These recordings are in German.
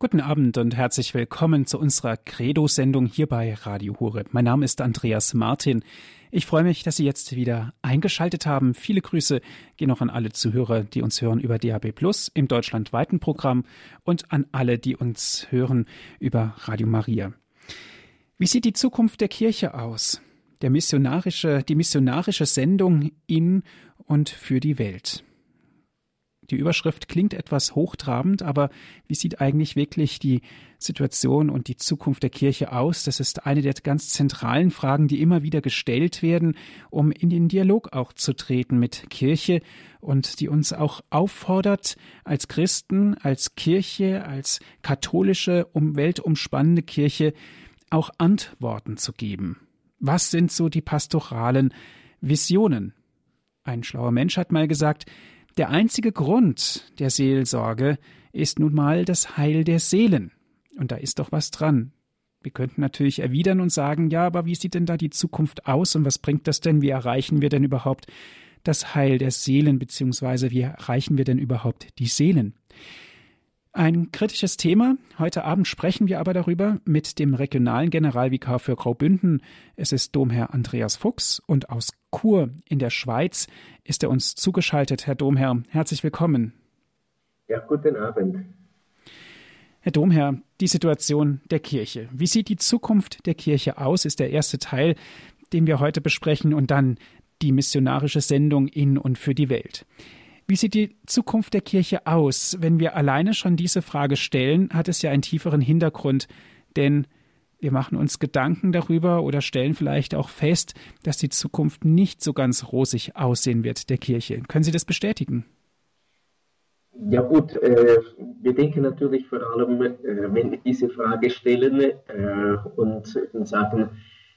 Guten Abend und herzlich willkommen zu unserer Credo-Sendung hier bei Radio Hure. Mein Name ist Andreas Martin. Ich freue mich, dass Sie jetzt wieder eingeschaltet haben. Viele Grüße gehen auch an alle Zuhörer, die uns hören über DAB Plus im deutschlandweiten Programm und an alle, die uns hören über Radio Maria. Wie sieht die Zukunft der Kirche aus? Der missionarische, die missionarische Sendung in und für die Welt. Die Überschrift klingt etwas hochtrabend, aber wie sieht eigentlich wirklich die Situation und die Zukunft der Kirche aus? Das ist eine der ganz zentralen Fragen, die immer wieder gestellt werden, um in den Dialog auch zu treten mit Kirche und die uns auch auffordert, als Christen, als Kirche, als katholische, um weltumspannende Kirche auch Antworten zu geben. Was sind so die pastoralen Visionen? Ein schlauer Mensch hat mal gesagt, der einzige Grund der Seelsorge ist nun mal das Heil der Seelen. Und da ist doch was dran. Wir könnten natürlich erwidern und sagen, ja, aber wie sieht denn da die Zukunft aus und was bringt das denn? Wie erreichen wir denn überhaupt das Heil der Seelen, beziehungsweise wie erreichen wir denn überhaupt die Seelen? Ein kritisches Thema. Heute Abend sprechen wir aber darüber mit dem regionalen Generalvikar für Graubünden. Es ist Domherr Andreas Fuchs und aus Chur in der Schweiz ist er uns zugeschaltet. Herr Domherr, herzlich willkommen. Ja, guten Abend. Herr Domherr, die Situation der Kirche. Wie sieht die Zukunft der Kirche aus, ist der erste Teil, den wir heute besprechen und dann die missionarische Sendung in und für die Welt. Wie sieht die Zukunft der Kirche aus? Wenn wir alleine schon diese Frage stellen, hat es ja einen tieferen Hintergrund, denn wir machen uns Gedanken darüber oder stellen vielleicht auch fest, dass die Zukunft nicht so ganz rosig aussehen wird der Kirche. Können Sie das bestätigen? Ja gut, äh, wir denken natürlich vor allem, äh, wenn wir diese Frage stellen äh, und sagen,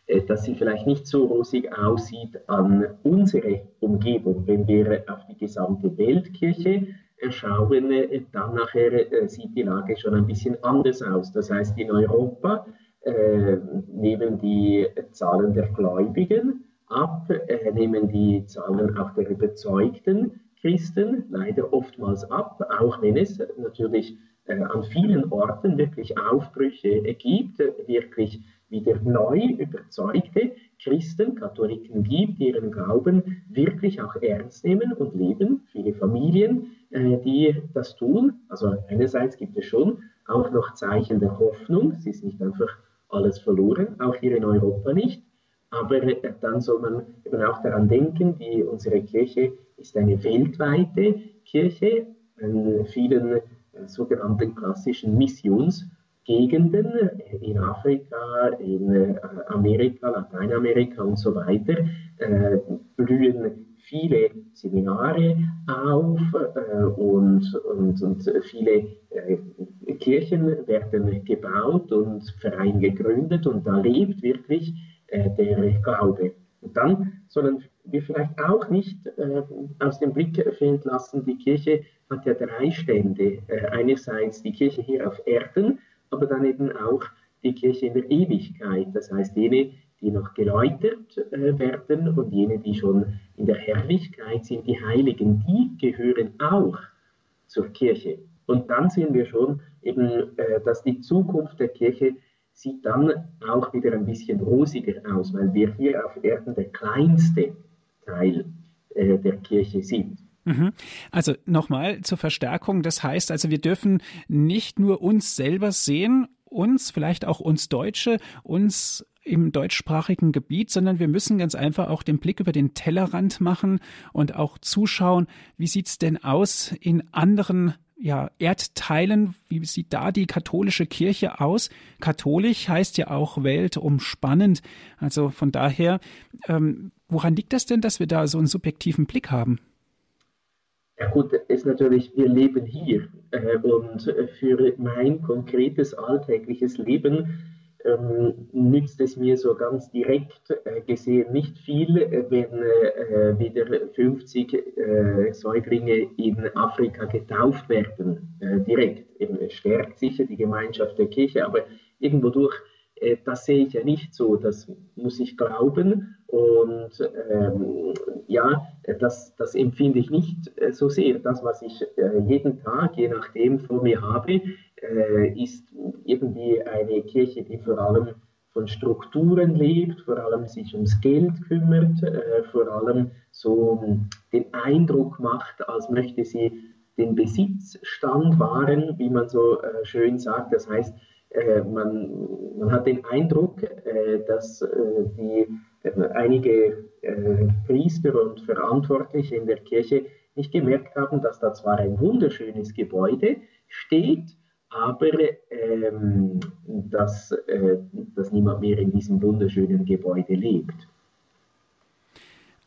äh, dass sie vielleicht nicht so rosig aussieht an unsere Umgebung. Wenn wir auf die gesamte Weltkirche schauen, äh, dann nachher äh, sieht die Lage schon ein bisschen anders aus. Das heißt, in Europa äh, nehmen die Zahlen der Gläubigen ab, äh, nehmen die Zahlen auch der überzeugten Christen leider oftmals ab, auch wenn es natürlich äh, an vielen Orten wirklich Aufbrüche gibt, wirklich wieder neu überzeugte Christen, Katholiken gibt, die ihren Glauben wirklich auch ernst nehmen und leben. Viele Familien, äh, die das tun. Also einerseits gibt es schon auch noch Zeichen der Hoffnung. Es ist nicht einfach alles verloren, auch hier in Europa nicht. Aber äh, dann soll man eben auch daran denken, die, unsere Kirche ist eine weltweite Kirche in vielen äh, sogenannten klassischen Missions- Gegenden in Afrika, in äh, Amerika, Lateinamerika und so weiter äh, blühen viele Seminare auf äh, und, und, und viele äh, Kirchen werden gebaut und Vereine gegründet und da lebt wirklich äh, der Glaube. Und dann sollen wir vielleicht auch nicht äh, aus dem Blick fehlen lassen, die Kirche hat ja drei Stände. einerseits die Kirche hier auf Erden, aber dann eben auch die Kirche in der Ewigkeit, das heißt jene, die noch geläutert äh, werden und jene, die schon in der Herrlichkeit sind, die Heiligen, die gehören auch zur Kirche. Und dann sehen wir schon eben, äh, dass die Zukunft der Kirche sieht dann auch wieder ein bisschen rosiger aus, weil wir hier auf Erden der kleinste Teil äh, der Kirche sind. Mhm. Also nochmal zur Verstärkung. Das heißt also, wir dürfen nicht nur uns selber sehen, uns, vielleicht auch uns Deutsche, uns im deutschsprachigen Gebiet, sondern wir müssen ganz einfach auch den Blick über den Tellerrand machen und auch zuschauen, wie sieht's denn aus in anderen ja, Erdteilen, wie sieht da die katholische Kirche aus? Katholisch heißt ja auch weltumspannend. Also von daher, ähm, woran liegt das denn, dass wir da so einen subjektiven Blick haben? Ja gut, ist natürlich, wir leben hier äh, und für mein konkretes alltägliches Leben ähm, nützt es mir so ganz direkt äh, gesehen nicht viel, äh, wenn äh, wieder 50 äh, Säuglinge in Afrika getauft werden, äh, direkt. Eben, stärkt sicher die Gemeinschaft der Kirche, aber irgendwo durch äh, das sehe ich ja nicht so, das muss ich glauben. Und ähm, ja, das, das empfinde ich nicht äh, so sehr. Das, was ich äh, jeden Tag, je nachdem, vor mir habe, äh, ist irgendwie eine Kirche, die vor allem von Strukturen lebt, vor allem sich ums Geld kümmert, äh, vor allem so den Eindruck macht, als möchte sie den Besitzstand wahren, wie man so äh, schön sagt. Das heißt, äh, man, man, hat den Eindruck, äh, dass äh, die, einige Priester und Verantwortliche in der Kirche nicht gemerkt haben, dass da zwar ein wunderschönes Gebäude steht, aber ähm, dass, äh, dass niemand mehr in diesem wunderschönen Gebäude lebt.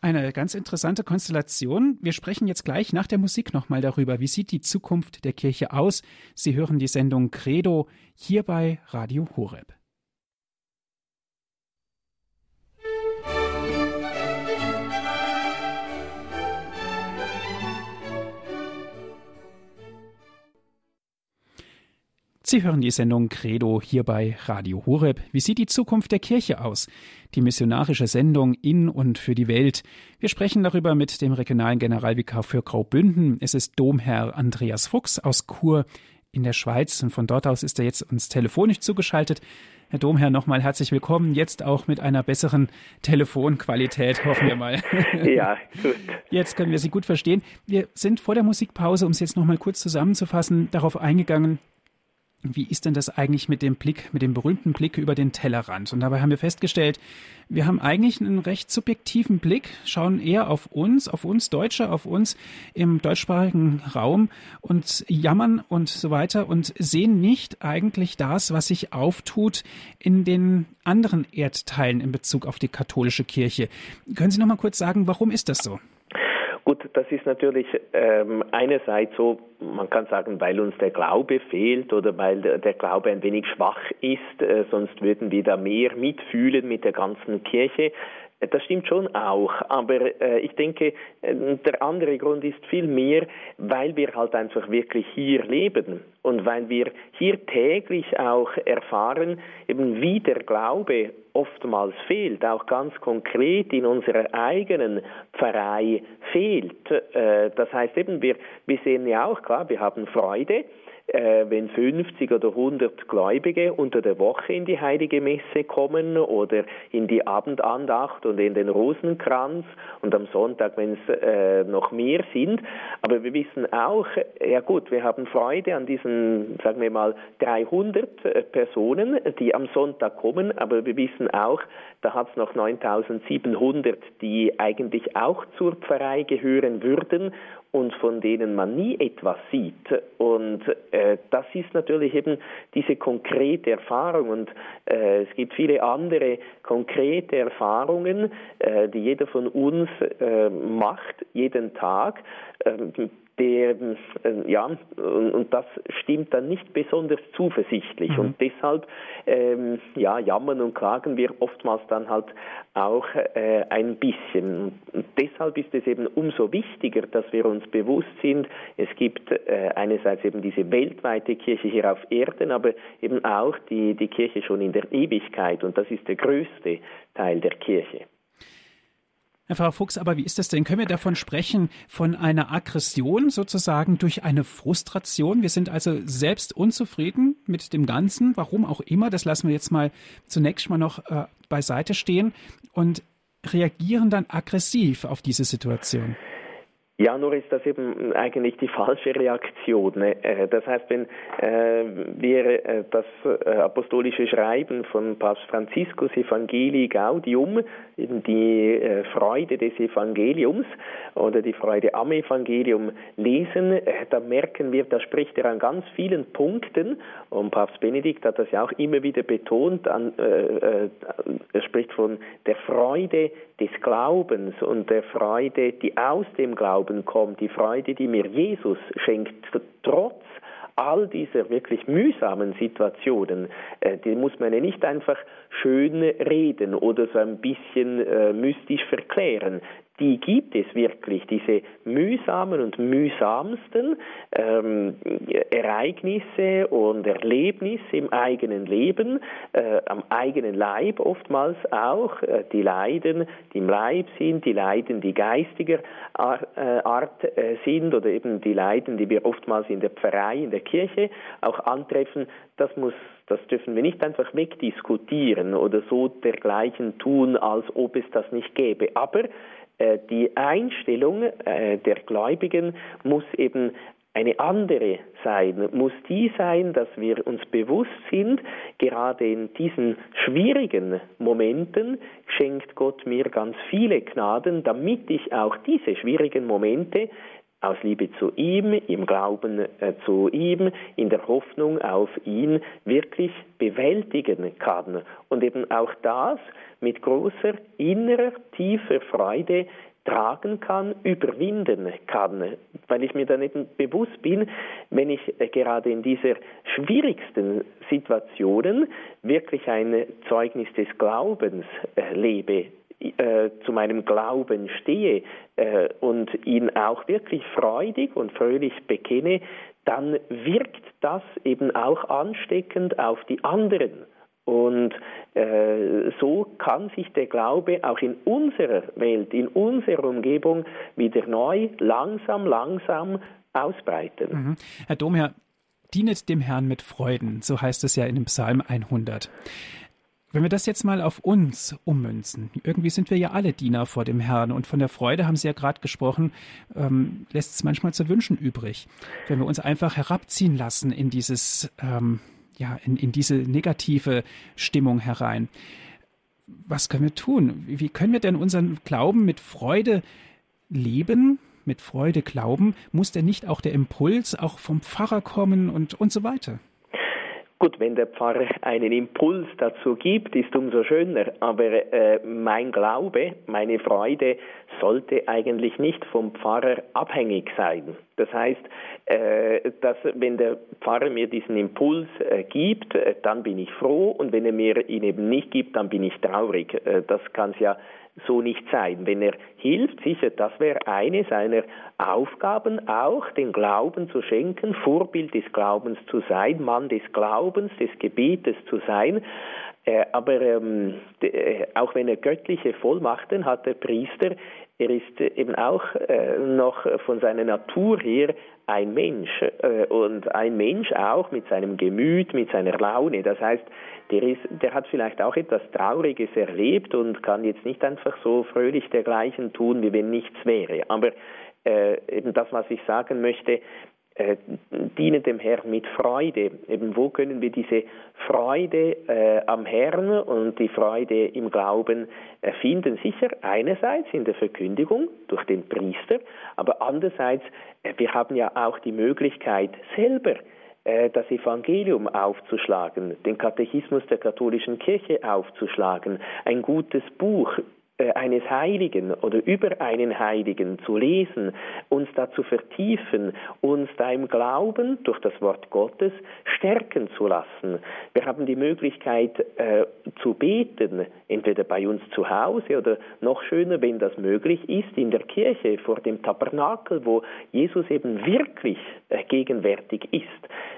Eine ganz interessante Konstellation. Wir sprechen jetzt gleich nach der Musik nochmal darüber, wie sieht die Zukunft der Kirche aus. Sie hören die Sendung Credo hier bei Radio Horeb. Sie hören die Sendung Credo hier bei Radio Horeb. Wie sieht die Zukunft der Kirche aus? Die missionarische Sendung in und für die Welt. Wir sprechen darüber mit dem regionalen Generalvikar für Graubünden. Es ist Domherr Andreas Fuchs aus Chur in der Schweiz und von dort aus ist er jetzt uns telefonisch zugeschaltet. Herr Domherr, nochmal herzlich willkommen. Jetzt auch mit einer besseren Telefonqualität, hoffen wir mal. Ja, gut. Jetzt können wir Sie gut verstehen. Wir sind vor der Musikpause, um es jetzt nochmal kurz zusammenzufassen, darauf eingegangen, wie ist denn das eigentlich mit dem Blick, mit dem berühmten Blick über den Tellerrand? Und dabei haben wir festgestellt, wir haben eigentlich einen recht subjektiven Blick, schauen eher auf uns, auf uns Deutsche, auf uns im deutschsprachigen Raum und jammern und so weiter und sehen nicht eigentlich das, was sich auftut in den anderen Erdteilen in Bezug auf die katholische Kirche. Können Sie noch mal kurz sagen, warum ist das so? Gut, das ist natürlich ähm, einerseits so, man kann sagen, weil uns der Glaube fehlt oder weil der Glaube ein wenig schwach ist, äh, sonst würden wir da mehr mitfühlen mit der ganzen Kirche. Das stimmt schon auch, aber äh, ich denke, äh, der andere Grund ist viel mehr, weil wir halt einfach wirklich hier leben und weil wir hier täglich auch erfahren, eben wie der Glaube oftmals fehlt, auch ganz konkret in unserer eigenen Pfarrei fehlt. Äh, das heißt eben, wir, wir sehen ja auch, klar, wir haben Freude, äh, wenn 50 oder 100 Gläubige unter der Woche in die heilige Messe kommen oder in die Abendandacht und in den Rosenkranz und am Sonntag, wenn es äh, noch mehr sind. Aber wir wissen auch, ja gut, wir haben Freude an diesen, sagen wir mal, 300 äh, Personen, die am Sonntag kommen, aber wir wissen auch, da hat es noch 9700, die eigentlich auch zur Pfarrei gehören würden und von denen man nie etwas sieht. Und äh, das ist natürlich eben diese konkrete Erfahrung. Und äh, es gibt viele andere konkrete Erfahrungen, äh, die jeder von uns äh, macht, jeden Tag. Der, äh, ja, und, und, das stimmt dann nicht besonders zuversichtlich. Mhm. Und deshalb, ähm, ja, jammern und klagen wir oftmals dann halt auch äh, ein bisschen. Und deshalb ist es eben umso wichtiger, dass wir uns bewusst sind, es gibt äh, einerseits eben diese weltweite Kirche hier auf Erden, aber eben auch die, die Kirche schon in der Ewigkeit. Und das ist der größte Teil der Kirche. Herr Pfarrer Fuchs, aber wie ist das denn? Können wir davon sprechen, von einer Aggression sozusagen durch eine Frustration? Wir sind also selbst unzufrieden mit dem Ganzen, warum auch immer. Das lassen wir jetzt mal zunächst mal noch äh, beiseite stehen und reagieren dann aggressiv auf diese Situation. Ja, nur ist das eben eigentlich die falsche Reaktion. Ne? Äh, das heißt, wenn äh, wir äh, das apostolische Schreiben von Papst Franziskus Evangelii Gaudium, eben die Freude des Evangeliums oder die Freude am Evangelium lesen, da merken wir, da spricht er an ganz vielen Punkten. Und Papst Benedikt hat das ja auch immer wieder betont, an, er spricht von der Freude des Glaubens und der Freude, die aus dem Glauben kommt, die Freude, die mir Jesus schenkt, trotz all dieser wirklich mühsamen Situationen, äh, die muss man ja nicht einfach schön reden oder so ein bisschen äh, mystisch verklären. Die gibt es wirklich, diese mühsamen und mühsamsten ähm, Ereignisse und Erlebnisse im eigenen Leben, äh, am eigenen Leib oftmals auch, äh, die Leiden, die im Leib sind, die Leiden, die geistiger Art, äh, Art äh, sind oder eben die Leiden, die wir oftmals in der Pfarrei, in der Kirche auch antreffen, das muss das dürfen wir nicht einfach wegdiskutieren oder so dergleichen tun, als ob es das nicht gäbe. Aber die Einstellung äh, der Gläubigen muss eben eine andere sein, muss die sein, dass wir uns bewusst sind, gerade in diesen schwierigen Momenten schenkt Gott mir ganz viele Gnaden, damit ich auch diese schwierigen Momente aus Liebe zu ihm, im Glauben äh, zu ihm, in der Hoffnung auf ihn wirklich bewältigen kann. Und eben auch das mit großer innerer, tiefer Freude tragen kann, überwinden kann, weil ich mir dann eben bewusst bin, wenn ich äh, gerade in dieser schwierigsten Situationen wirklich ein Zeugnis des Glaubens äh, lebe, äh, zu meinem Glauben stehe äh, und ihn auch wirklich freudig und fröhlich bekenne, dann wirkt das eben auch ansteckend auf die anderen. Und äh, so kann sich der Glaube auch in unserer Welt, in unserer Umgebung wieder neu, langsam, langsam ausbreiten. Mhm. Herr Domherr, dienet dem Herrn mit Freuden, so heißt es ja in dem Psalm 100. Wenn wir das jetzt mal auf uns ummünzen, irgendwie sind wir ja alle Diener vor dem Herrn und von der Freude haben Sie ja gerade gesprochen, ähm, lässt es manchmal zu wünschen übrig. Wenn wir uns einfach herabziehen lassen in dieses, ähm, ja, in, in diese negative Stimmung herein. Was können wir tun? Wie können wir denn unseren Glauben mit Freude leben, mit Freude glauben? Muss denn nicht auch der Impuls auch vom Pfarrer kommen und, und so weiter? Gut, wenn der Pfarrer einen Impuls dazu gibt, ist umso schöner. Aber äh, mein Glaube, meine Freude sollte eigentlich nicht vom Pfarrer abhängig sein. Das heißt, äh, dass wenn der Pfarrer mir diesen Impuls äh, gibt, äh, dann bin ich froh und wenn er mir ihn eben nicht gibt, dann bin ich traurig. Äh, das kann es ja so nicht sein. Wenn er hilft, sicher, das wäre eine seiner Aufgaben, auch den Glauben zu schenken, Vorbild des Glaubens zu sein, Mann des Glaubens, des Gebetes zu sein. Äh, aber ähm, äh, auch wenn er göttliche Vollmachten hat, der Priester, er ist eben auch äh, noch von seiner Natur her ein Mensch äh, und ein Mensch auch mit seinem Gemüt, mit seiner Laune. Das heißt, der, ist, der hat vielleicht auch etwas Trauriges erlebt und kann jetzt nicht einfach so fröhlich dergleichen tun, wie wenn nichts wäre. Aber äh, eben das, was ich sagen möchte, äh, diene dem Herrn mit Freude. Eben wo können wir diese Freude äh, am Herrn und die Freude im Glauben äh, finden? Sicher einerseits in der Verkündigung durch den Priester, aber andererseits, äh, wir haben ja auch die Möglichkeit selber das Evangelium aufzuschlagen, den Katechismus der katholischen Kirche aufzuschlagen, ein gutes Buch äh, eines Heiligen oder über einen Heiligen zu lesen, uns da zu vertiefen, uns da im Glauben durch das Wort Gottes stärken zu lassen. Wir haben die Möglichkeit äh, zu beten, entweder bei uns zu Hause oder noch schöner, wenn das möglich ist, in der Kirche vor dem Tabernakel, wo Jesus eben wirklich äh, gegenwärtig ist.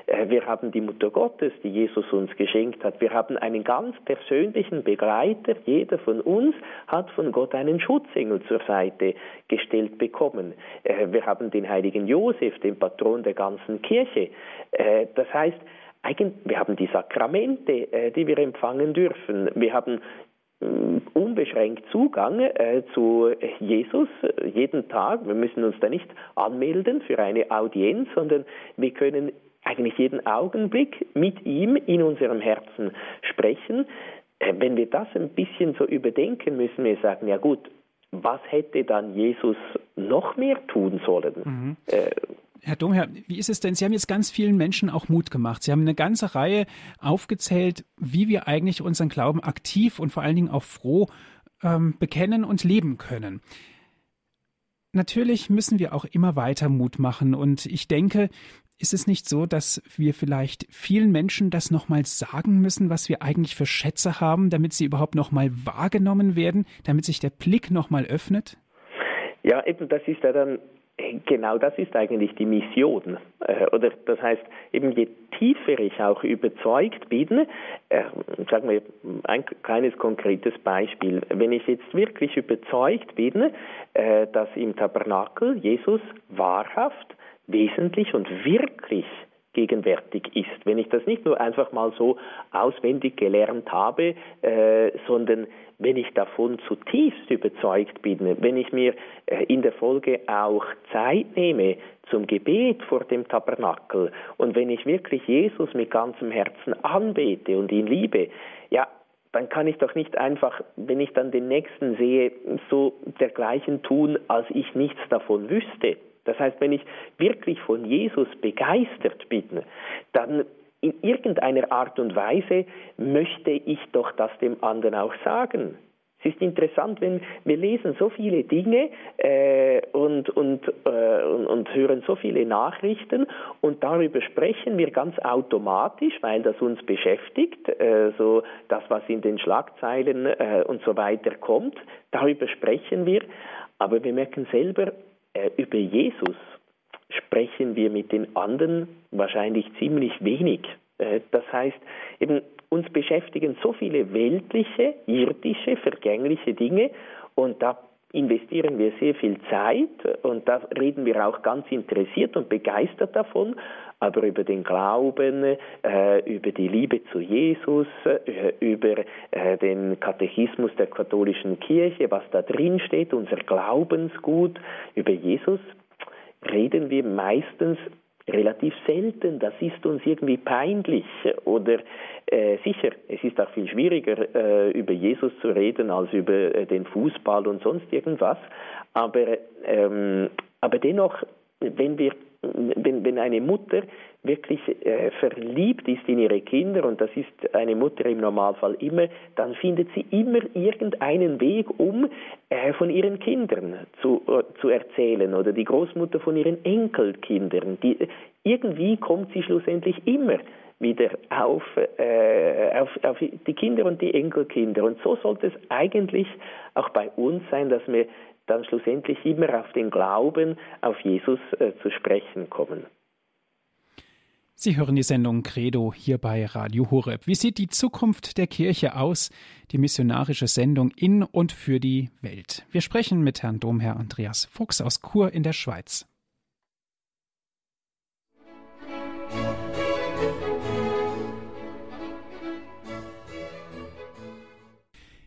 Äh, wir haben die Mutter Gottes, die Jesus uns geschenkt hat. Wir haben einen ganz persönlichen Begleiter. Jeder von uns hat von Gott einen Schutzengel zur Seite gestellt bekommen. Äh, wir haben den heiligen Josef, den Patron der ganzen Kirche. Äh, das heißt, wir haben die Sakramente, die wir empfangen dürfen. Wir haben unbeschränkt Zugang äh, zu Jesus äh, jeden Tag. Wir müssen uns da nicht anmelden für eine Audienz, sondern wir können eigentlich jeden Augenblick mit ihm in unserem Herzen sprechen. Äh, wenn wir das ein bisschen so überdenken, müssen wir sagen, ja gut, was hätte dann Jesus noch mehr tun sollen? Mhm. Äh, Herr Domherr, wie ist es denn? Sie haben jetzt ganz vielen Menschen auch Mut gemacht. Sie haben eine ganze Reihe aufgezählt, wie wir eigentlich unseren Glauben aktiv und vor allen Dingen auch froh ähm, bekennen und leben können. Natürlich müssen wir auch immer weiter Mut machen und ich denke, ist es nicht so, dass wir vielleicht vielen Menschen das nochmal sagen müssen, was wir eigentlich für Schätze haben, damit sie überhaupt nochmal wahrgenommen werden, damit sich der Blick nochmal öffnet? Ja, eben, das ist ja dann genau das ist eigentlich die Mission. Äh, oder das heißt, eben je tiefer ich auch überzeugt bin, äh, sagen wir ein kleines konkretes Beispiel, wenn ich jetzt wirklich überzeugt bin, äh, dass im Tabernakel Jesus wahrhaft, wesentlich und wirklich gegenwärtig ist. Wenn ich das nicht nur einfach mal so auswendig gelernt habe, äh, sondern wenn ich davon zutiefst überzeugt bin, wenn ich mir äh, in der Folge auch Zeit nehme zum Gebet vor dem Tabernakel und wenn ich wirklich Jesus mit ganzem Herzen anbete und ihn liebe, ja, dann kann ich doch nicht einfach, wenn ich dann den Nächsten sehe, so dergleichen tun, als ich nichts davon wüsste. Das heißt, wenn ich wirklich von Jesus begeistert bin, dann in irgendeiner Art und Weise möchte ich doch das dem anderen auch sagen. Es ist interessant, wenn wir lesen so viele Dinge äh, und, und, äh, und, und, hören so viele Nachrichten und darüber sprechen wir ganz automatisch, weil das uns beschäftigt, äh, so das, was in den Schlagzeilen äh, und so weiter kommt, darüber sprechen wir, aber wir merken selber, über Jesus sprechen wir mit den anderen wahrscheinlich ziemlich wenig. Äh, das heißt, eben uns beschäftigen so viele weltliche, irdische, vergängliche Dinge und da investieren wir sehr viel Zeit und da reden wir auch ganz interessiert und begeistert davon, aber über den Glauben, äh, über die Liebe zu Jesus, äh, über äh, den Katechismus der katholischen Kirche, was da drin steht, unser Glaubensgut, über Jesus, reden wir meistens relativ selten. Das ist uns irgendwie peinlich oder äh, sicher, es ist auch viel schwieriger, äh, über Jesus zu reden als über äh, den Fußball und sonst irgendwas. Aber, ähm, aber dennoch, wenn wir wenn, wenn eine Mutter wirklich äh, verliebt ist in ihre Kinder, und das ist eine Mutter im Normalfall immer, dann findet sie immer irgendeinen Weg, um äh, von ihren Kindern zu, äh, zu erzählen oder die Großmutter von ihren Enkelkindern. Die, irgendwie kommt sie schlussendlich immer wieder auf, äh, auf, auf die Kinder und die Enkelkinder. Und so sollte es eigentlich auch bei uns sein, dass wir dann schlussendlich immer auf den Glauben, auf Jesus äh, zu sprechen kommen. Sie hören die Sendung Credo hier bei Radio Horeb. Wie sieht die Zukunft der Kirche aus? Die missionarische Sendung in und für die Welt. Wir sprechen mit Herrn Domherr Andreas Fuchs aus Chur in der Schweiz.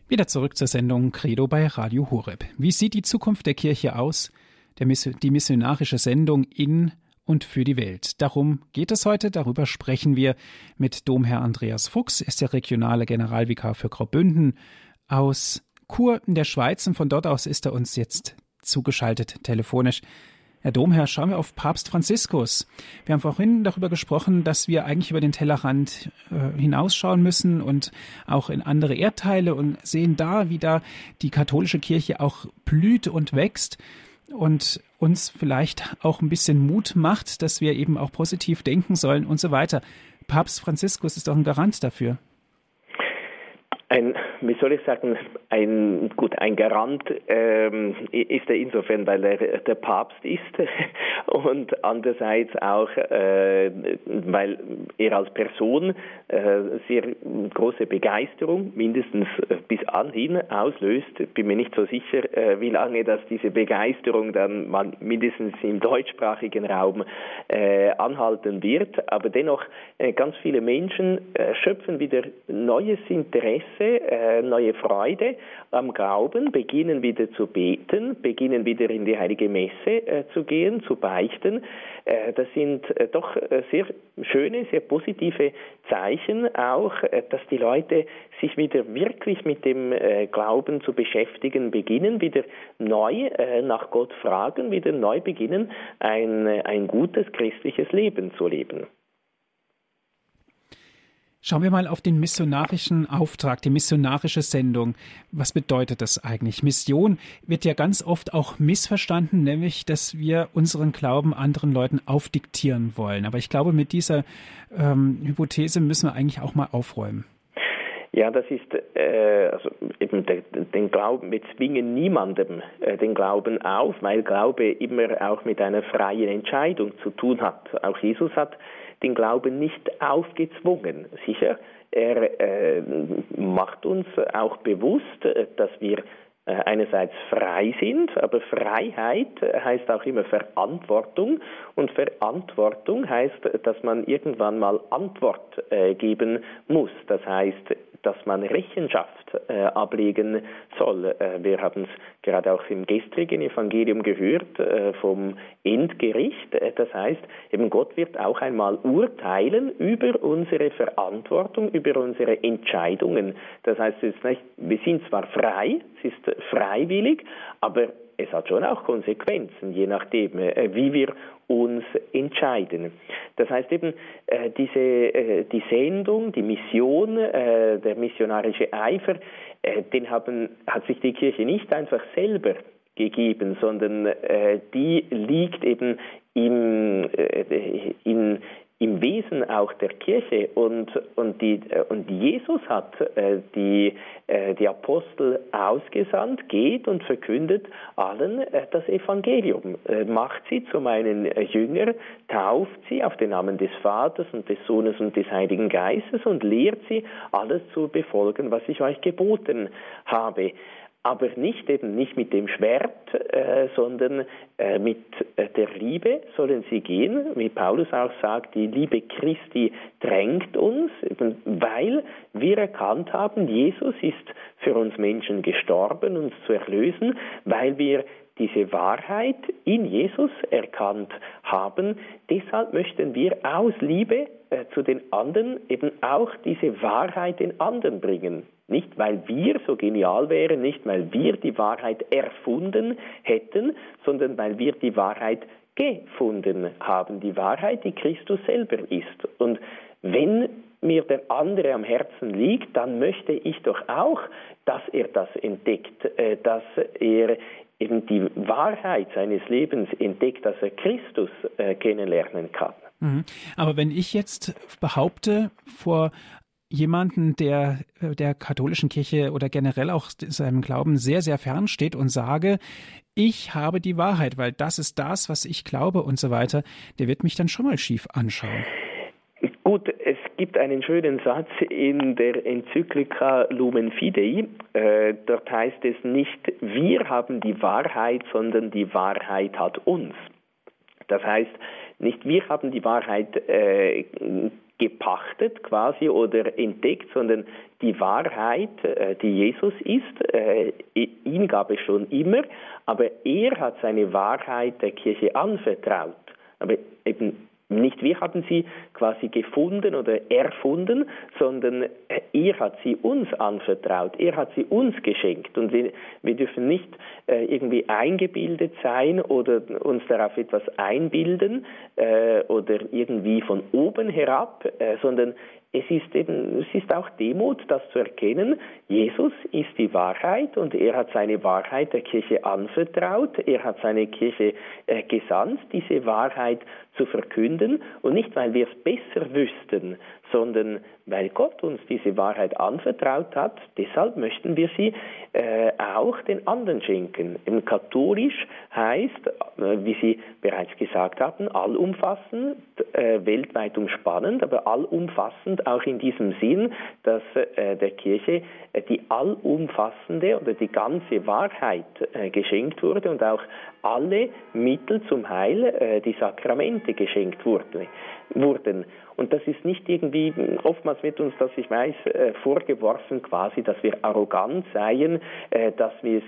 Wieder zurück zur Sendung Credo bei Radio Horeb. Wie sieht die Zukunft der Kirche aus? Der, die missionarische Sendung in und für die Welt. Darum geht es heute. Darüber sprechen wir mit Domherr Andreas Fuchs. Ist der regionale Generalvikar für Graubünden aus Chur in der Schweiz. Und von dort aus ist er uns jetzt zugeschaltet telefonisch. Herr Domherr, schauen wir auf Papst Franziskus. Wir haben vorhin darüber gesprochen, dass wir eigentlich über den Tellerrand äh, hinausschauen müssen und auch in andere Erdteile und sehen da, wie da die katholische Kirche auch blüht und wächst und uns vielleicht auch ein bisschen Mut macht, dass wir eben auch positiv denken sollen und so weiter. Papst Franziskus ist doch ein Garant dafür ein, wie soll ich sagen, ein, gut, ein Garant ähm, ist er insofern, weil er der Papst ist und andererseits auch, äh, weil er als Person äh, sehr große Begeisterung mindestens bis anhin auslöst. Bin mir nicht so sicher, äh, wie lange das diese Begeisterung dann mal mindestens im deutschsprachigen Raum äh, anhalten wird, aber dennoch äh, ganz viele Menschen äh, schöpfen wieder neues Interesse äh, neue Freude am Glauben, beginnen wieder zu beten, beginnen wieder in die heilige Messe äh, zu gehen, zu beichten. Äh, das sind doch sehr schöne, sehr positive Zeichen auch, dass die Leute sich wieder wirklich mit dem Glauben zu beschäftigen beginnen, wieder neu nach Gott fragen, wieder neu beginnen, ein, ein gutes christliches Leben zu leben. Schauen wir mal auf den missionarischen Auftrag, die missionarische Sendung. Was bedeutet das eigentlich? Mission wird ja ganz oft auch missverstanden, nämlich, dass wir unseren Glauben anderen Leuten aufdiktieren wollen. Aber ich glaube, mit dieser ähm, Hypothese müssen wir eigentlich auch mal aufräumen. Ja, das ist äh, also eben der, den Glauben. Wir zwingen niemandem äh, den Glauben auf, weil Glaube immer auch mit einer freien Entscheidung zu tun hat. Auch Jesus hat den Glauben nicht aufgezwungen. Sicher, er äh, macht uns auch bewusst, äh, dass wir äh, einerseits frei sind, aber Freiheit heißt auch immer Verantwortung und Verantwortung heißt, dass man irgendwann mal Antwort äh, geben muss. Das heißt, dass man Rechenschaft äh, ablegen soll. Äh, wir haben es gerade auch im gestrigen Evangelium gehört äh, vom Endgericht. Äh, das heißt, eben Gott wird auch einmal urteilen über unsere Verantwortung, über unsere Entscheidungen. Das heißt, nicht, wir sind zwar frei, es ist freiwillig, aber es hat schon auch Konsequenzen, je nachdem, äh, wie wir uns entscheiden. Das heißt eben, äh, diese, äh, die Sendung, die Mission, der missionarische Eifer, den haben, hat sich die Kirche nicht einfach selber gegeben, sondern die liegt eben im, in, im Wesen auch der Kirche. Und, und, die, äh, und Jesus hat äh, die, äh, die Apostel ausgesandt, geht und verkündet allen äh, das Evangelium, äh, macht sie zu meinen äh, Jüngern, tauft sie auf den Namen des Vaters und des Sohnes und des Heiligen Geistes und lehrt sie alles zu befolgen, was ich euch geboten habe aber nicht eben nicht mit dem Schwert, äh, sondern äh, mit äh, der Liebe sollen sie gehen, wie Paulus auch sagt, die Liebe Christi drängt uns, eben weil wir erkannt haben, Jesus ist für uns Menschen gestorben, uns zu erlösen, weil wir diese Wahrheit in Jesus erkannt haben. Deshalb möchten wir aus Liebe äh, zu den anderen eben auch diese Wahrheit den anderen bringen. Nicht, weil wir so genial wären, nicht, weil wir die Wahrheit erfunden hätten, sondern weil wir die Wahrheit gefunden haben. Die Wahrheit, die Christus selber ist. Und wenn mir der andere am Herzen liegt, dann möchte ich doch auch, dass er das entdeckt, äh, dass er eben die Wahrheit seines Lebens entdeckt, dass er Christus äh, kennenlernen kann. Mhm. Aber wenn ich jetzt behaupte, vor jemanden, der äh, der katholischen Kirche oder generell auch seinem Glauben sehr, sehr fern steht und sage, ich habe die Wahrheit, weil das ist das, was ich glaube und so weiter, der wird mich dann schon mal schief anschauen. Gut, es gibt einen schönen Satz in der Enzyklika Lumen Fidei. Äh, dort heißt es nicht, wir haben die Wahrheit, sondern die Wahrheit hat uns. Das heißt, nicht wir haben die Wahrheit äh, gepachtet quasi oder entdeckt, sondern die Wahrheit, äh, die Jesus ist, äh, ihn gab es schon immer, aber er hat seine Wahrheit der Kirche anvertraut. Aber eben nicht wir haben sie quasi gefunden oder erfunden, sondern er hat sie uns anvertraut, er hat sie uns geschenkt. Und wir, wir dürfen nicht äh, irgendwie eingebildet sein oder uns darauf etwas einbilden äh, oder irgendwie von oben herab, äh, sondern es ist eben, es ist auch Demut, das zu erkennen. Jesus ist die Wahrheit und er hat seine Wahrheit der Kirche anvertraut. Er hat seine Kirche äh, gesandt, diese Wahrheit zu verkünden und nicht, weil wir es besser wüssten, sondern weil Gott uns diese Wahrheit anvertraut hat, deshalb möchten wir sie äh, auch den anderen schenken. Im katholisch heißt, äh, wie Sie bereits gesagt hatten, allumfassend, äh, weltweit umspannend, aber allumfassend auch in diesem Sinn, dass äh, der Kirche äh, die allumfassende oder die ganze Wahrheit äh, geschenkt wurde und auch alle Mittel zum Heil, die Sakramente geschenkt wurden wurden. Und das ist nicht irgendwie, oftmals wird uns das, ich weiß, äh, vorgeworfen quasi, dass wir arrogant seien, äh, dass wir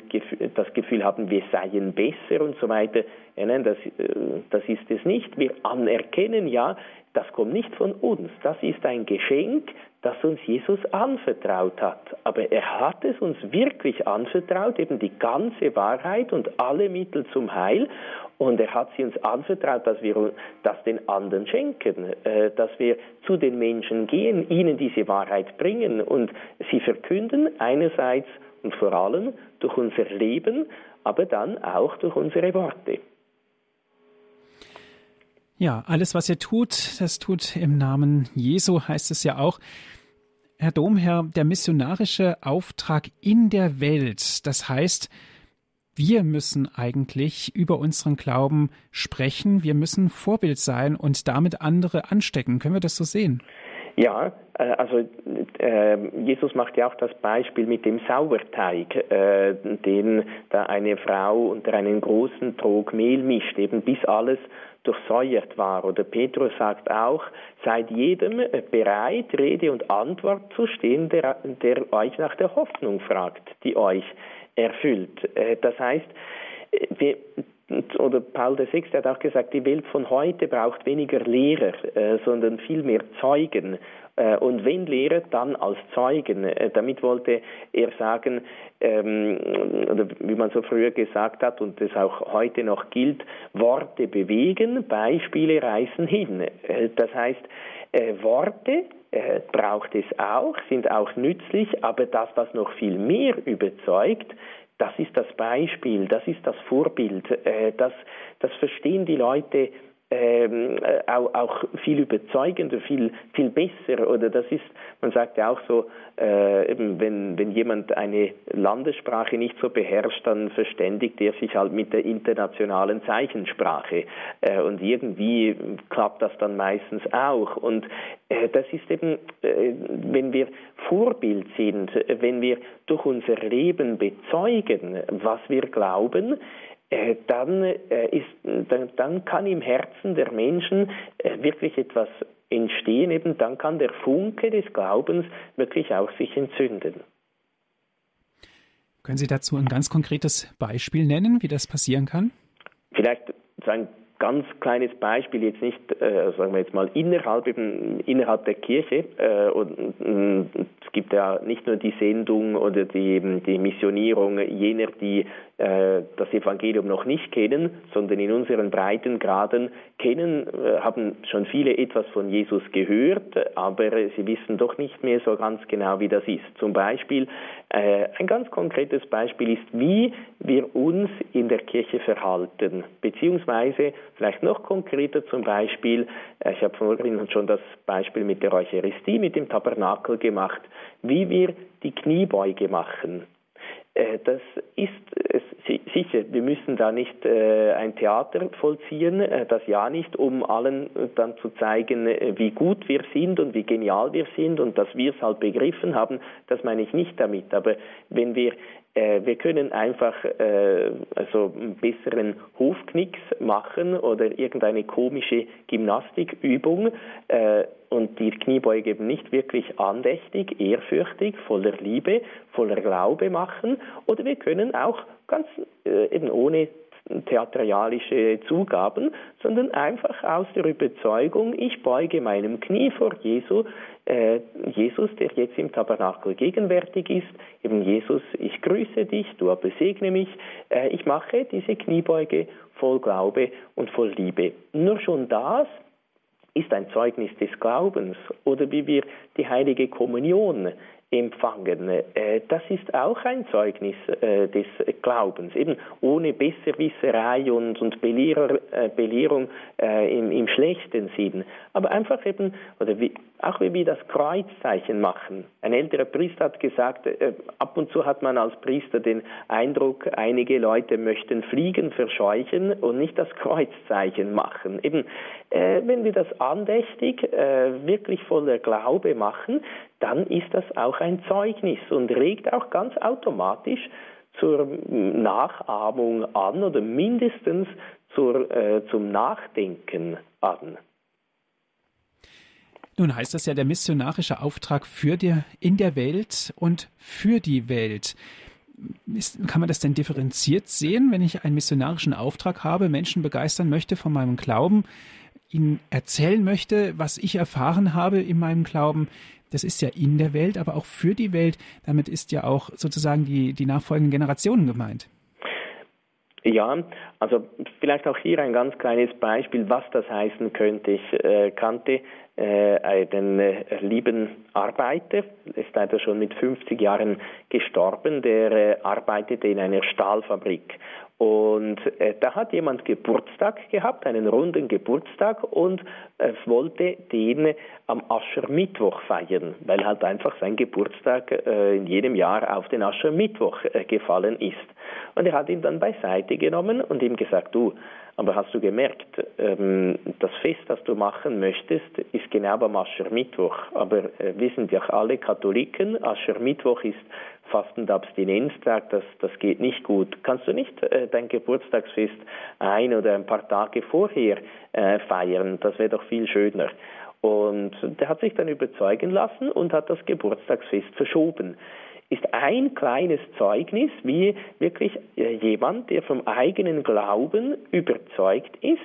das Gefühl haben, wir seien besser und so weiter. Ja, nein, das, äh, das ist es nicht. Wir anerkennen ja, das kommt nicht von uns. Das ist ein Geschenk, das uns Jesus anvertraut hat. Aber er hat es uns wirklich anvertraut, eben die ganze Wahrheit und alle Mittel zum Heil. Und er hat sie uns anvertraut, dass wir das den anderen schenken, äh, dass wir zu den Menschen gehen, ihnen diese Wahrheit bringen und sie verkünden, einerseits und vor allem durch unser Leben, aber dann auch durch unsere Worte. Ja, alles, was ihr tut, das tut im Namen Jesu, heißt es ja auch. Herr Domherr, der missionarische Auftrag in der Welt, das heißt, wir müssen eigentlich über unseren Glauben sprechen, wir müssen Vorbild sein und damit andere anstecken. Können wir das so sehen? Ja, äh, also äh, Jesus macht ja auch das Beispiel mit dem Sauerteig, äh, den da eine Frau unter einen großen Trog Mehl mischt, eben bis alles durchsäuert war. Oder Petrus sagt auch, seid jedem bereit, Rede und Antwort zu stehen, der, der euch nach der Hoffnung fragt, die euch erfüllt. Äh, das heißt, äh, wir, oder Paul VI hat auch gesagt, die Welt von heute braucht weniger Lehrer, äh, sondern viel mehr Zeugen. Äh, und wenn Lehrer, dann als Zeugen. Äh, damit wollte er sagen, ähm, oder wie man so früher gesagt hat und das auch heute noch gilt, Worte bewegen, Beispiele reißen hin. Äh, das heißt, äh, Worte äh, braucht es auch, sind auch nützlich, aber das, was noch viel mehr überzeugt, das ist das Beispiel, das ist das Vorbild, äh, das, das verstehen die Leute ähm, äh, auch, auch, viel überzeugender, viel, viel besser. Oder das ist, man sagt ja auch so, äh, eben wenn, wenn jemand eine Landessprache nicht so beherrscht, dann verständigt er sich halt mit der internationalen Zeichensprache. Äh, und irgendwie klappt das dann meistens auch. Und äh, das ist eben, äh, wenn wir Vorbild sind, wenn wir durch unser Leben bezeugen, was wir glauben, äh, dann, äh, ist, dann, dann kann im Herzen der Menschen äh, wirklich etwas entstehen, eben dann kann der Funke des Glaubens wirklich auch sich entzünden. Können Sie dazu ein ganz konkretes Beispiel nennen, wie das passieren kann? Vielleicht ein ganz kleines Beispiel, jetzt nicht, äh, sagen wir jetzt mal, innerhalb, eben, innerhalb der Kirche. Äh, und, und, es gibt ja nicht nur die Sendung oder die, die Missionierung jener, die äh, das Evangelium noch nicht kennen, sondern in unseren Breitengraden kennen, äh, haben schon viele etwas von Jesus gehört, aber sie wissen doch nicht mehr so ganz genau, wie das ist. Zum Beispiel, äh, ein ganz konkretes Beispiel ist, wie wir uns in der Kirche verhalten, beziehungsweise vielleicht noch konkreter zum Beispiel, ich habe vorhin schon das Beispiel mit der Eucharistie, mit dem Tabernakel gemacht, wie wir die Kniebeuge machen. Äh, das ist sicher, wir müssen da nicht äh, ein Theater vollziehen, äh, das ja nicht, um allen dann zu zeigen, wie gut wir sind und wie genial wir sind und dass wir es halt begriffen haben, das meine ich nicht damit. Aber wenn wir wir können einfach also einen besseren Hofknicks machen oder irgendeine komische Gymnastikübung und die Kniebeuge eben nicht wirklich andächtig, ehrfürchtig, voller Liebe, voller Glaube machen. Oder wir können auch ganz äh, eben ohne theatralische Zugaben, sondern einfach aus der Überzeugung, ich beuge meinem Knie vor Jesu, äh, Jesus, der jetzt im Tabernakel gegenwärtig ist, eben Jesus, ich grüße dich, du aber segne mich, äh, ich mache diese Kniebeuge voll Glaube und voll Liebe. Nur schon das ist ein Zeugnis des Glaubens oder wie wir die heilige Kommunion empfangen. Äh, das ist auch ein Zeugnis äh, des Glaubens, eben ohne Besserwisserei und, und Belehrer, äh, Belehrung im, im schlechten Sinn, aber einfach eben, oder wie, auch wie wir das Kreuzzeichen machen. Ein älterer Priester hat gesagt, äh, ab und zu hat man als Priester den Eindruck, einige Leute möchten Fliegen verscheuchen und nicht das Kreuzzeichen machen. Eben, äh, wenn wir das andächtig, äh, wirklich voller Glaube machen, dann ist das auch ein Zeugnis und regt auch ganz automatisch zur Nachahmung an oder mindestens zur, äh, zum Nachdenken an. Nun heißt das ja der missionarische Auftrag für die, in der Welt und für die Welt. Ist, kann man das denn differenziert sehen, wenn ich einen missionarischen Auftrag habe, Menschen begeistern möchte von meinem Glauben, ihnen erzählen möchte, was ich erfahren habe in meinem Glauben? Das ist ja in der Welt, aber auch für die Welt. Damit ist ja auch sozusagen die, die nachfolgenden Generationen gemeint. Ja, also vielleicht auch hier ein ganz kleines Beispiel, was das heißen könnte. Ich äh, kannte einen äh, lieben Arbeiter, ist leider schon mit 50 Jahren gestorben, der äh, arbeitete in einer Stahlfabrik. Und äh, da hat jemand Geburtstag gehabt, einen runden Geburtstag und äh, wollte den am Aschermittwoch feiern, weil halt einfach sein Geburtstag äh, in jedem Jahr auf den Aschermittwoch äh, gefallen ist. Und er hat ihn dann beiseite genommen und ihm gesagt, du, aber hast du gemerkt, ähm, das Fest, das du machen möchtest, ist genau am Aschermittwoch. Aber äh, wir sind ja alle Katholiken. Aschermittwoch ist Fasten- und Abstinenztag, das, das geht nicht gut. Kannst du nicht äh, dein Geburtstagsfest ein oder ein paar Tage vorher äh, feiern? Das wäre doch viel schöner. Und der hat sich dann überzeugen lassen und hat das Geburtstagsfest verschoben ist ein kleines Zeugnis, wie wirklich äh, jemand, der vom eigenen Glauben überzeugt ist,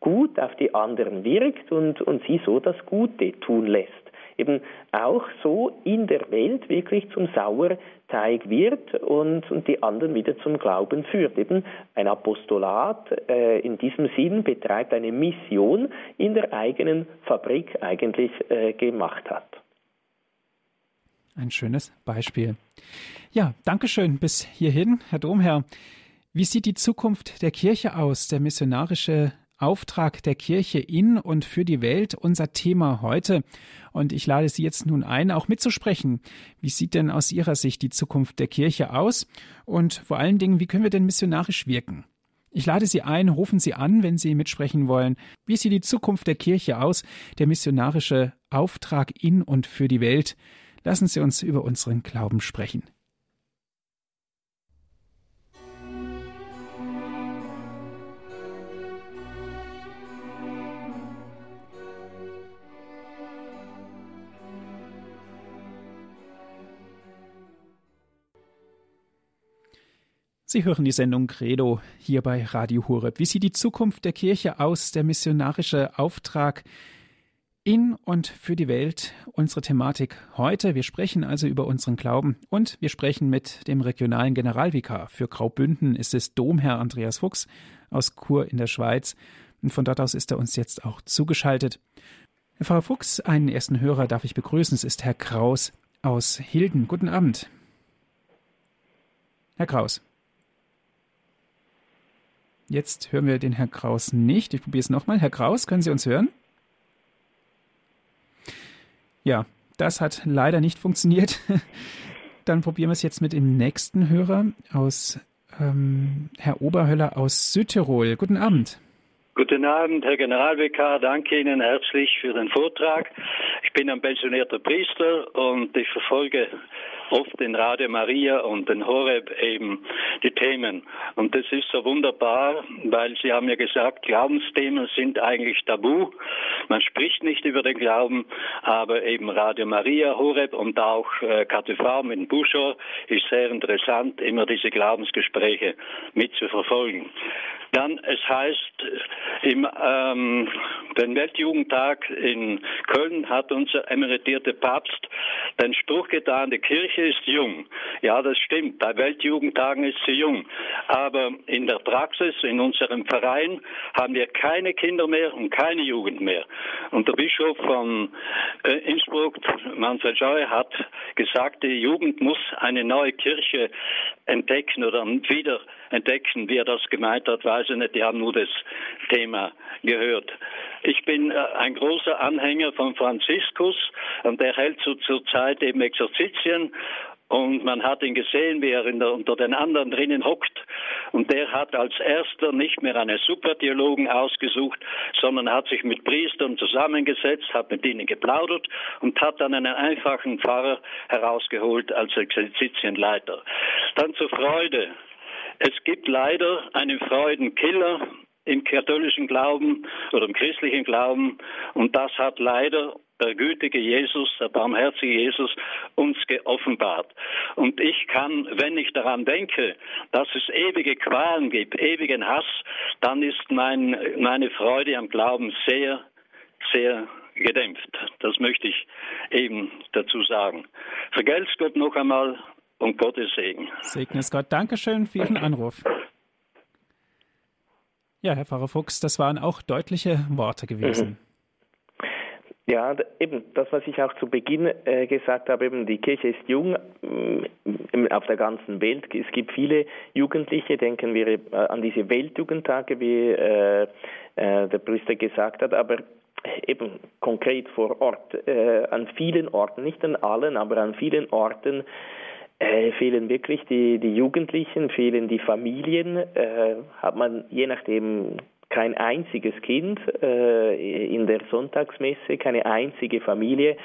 gut auf die anderen wirkt und, und sie so das Gute tun lässt. Eben auch so in der Welt wirklich zum Sauerteig wird und, und die anderen wieder zum Glauben führt. Eben ein Apostolat äh, in diesem Sinn betreibt eine Mission in der eigenen Fabrik eigentlich äh, gemacht hat. Ein schönes Beispiel. Ja, Dankeschön bis hierhin, Herr Domherr. Wie sieht die Zukunft der Kirche aus, der missionarische Auftrag der Kirche in und für die Welt, unser Thema heute. Und ich lade Sie jetzt nun ein, auch mitzusprechen. Wie sieht denn aus Ihrer Sicht die Zukunft der Kirche aus? Und vor allen Dingen, wie können wir denn missionarisch wirken? Ich lade Sie ein, rufen Sie an, wenn Sie mitsprechen wollen. Wie sieht die Zukunft der Kirche aus, der missionarische Auftrag in und für die Welt? Lassen Sie uns über unseren Glauben sprechen. Sie hören die Sendung Credo hier bei Radio Horeb. Wie sieht die Zukunft der Kirche aus, der missionarische Auftrag in und für die Welt unsere Thematik heute. Wir sprechen also über unseren Glauben und wir sprechen mit dem regionalen Generalvikar für Graubünden. Es ist Domherr Andreas Fuchs aus Chur in der Schweiz. Und von dort aus ist er uns jetzt auch zugeschaltet. Herr Pfarrer Fuchs, einen ersten Hörer darf ich begrüßen. Es ist Herr Kraus aus Hilden. Guten Abend. Herr Kraus. Jetzt hören wir den Herr Kraus nicht. Ich probiere es nochmal. Herr Kraus, können Sie uns hören? Ja, das hat leider nicht funktioniert. Dann probieren wir es jetzt mit dem nächsten Hörer aus ähm, Herr Oberhöller aus Südtirol. Guten Abend. Guten Abend, Herr Generalvikar. Danke Ihnen herzlich für den Vortrag. Ich bin ein pensionierter Priester und ich verfolge oft in Radio Maria und den Horeb eben die Themen. Und das ist so wunderbar, weil Sie haben ja gesagt, Glaubensthemen sind eigentlich tabu. Man spricht nicht über den Glauben, aber eben Radio Maria, Horeb und auch äh, KTV mit Buschor ist sehr interessant, immer diese Glaubensgespräche mitzuverfolgen. Dann, es heißt, im ähm, den Weltjugendtag in Köln hat unser emeritierter Papst den Spruch getan, die Kirche ist jung. Ja, das stimmt. Bei Weltjugendtagen ist sie jung. Aber in der Praxis, in unserem Verein, haben wir keine Kinder mehr und keine Jugend mehr. Und der Bischof von äh, Innsbruck, Manfred Scheuer, hat gesagt, die Jugend muss eine neue Kirche entdecken oder wieder entdecken. Wie er das gemeint hat, weiß ich nicht. Die haben nur das Thema gehört. Ich bin äh, ein großer Anhänger von Franziskus und der hält so zur Zeit eben Exerzitien und man hat ihn gesehen, wie er der, unter den anderen drinnen hockt. Und der hat als erster nicht mehr einen Supertheologen ausgesucht, sondern hat sich mit Priestern zusammengesetzt, hat mit ihnen geplaudert und hat dann einen einfachen Pfarrer herausgeholt als Exerzitienleiter. Dann zur Freude. Es gibt leider einen Freudenkiller im katholischen Glauben oder im christlichen Glauben. Und das hat leider der gütige Jesus, der barmherzige Jesus uns geoffenbart. Und ich kann, wenn ich daran denke, dass es ewige Qualen gibt, ewigen Hass, dann ist mein, meine Freude am Glauben sehr, sehr gedämpft. Das möchte ich eben dazu sagen. Vergelt's Gott noch einmal und Gottes Segen. Segne es Gott. Dankeschön für Ihren Anruf. Ja, Herr Pfarrer Fuchs, das waren auch deutliche Worte gewesen. Ja, eben das, was ich auch zu Beginn äh, gesagt habe, eben die Kirche ist jung äh, auf der ganzen Welt. Es gibt viele Jugendliche, denken wir äh, an diese Weltjugendtage, wie äh, äh, der Priester gesagt hat, aber eben konkret vor Ort, an vielen Orten, nicht an allen, aber an vielen Orten fehlen wirklich die, die Jugendlichen, fehlen die Familien, hat man je nachdem kein einziges Kind äh, in der Sonntagsmesse, keine einzige Familie.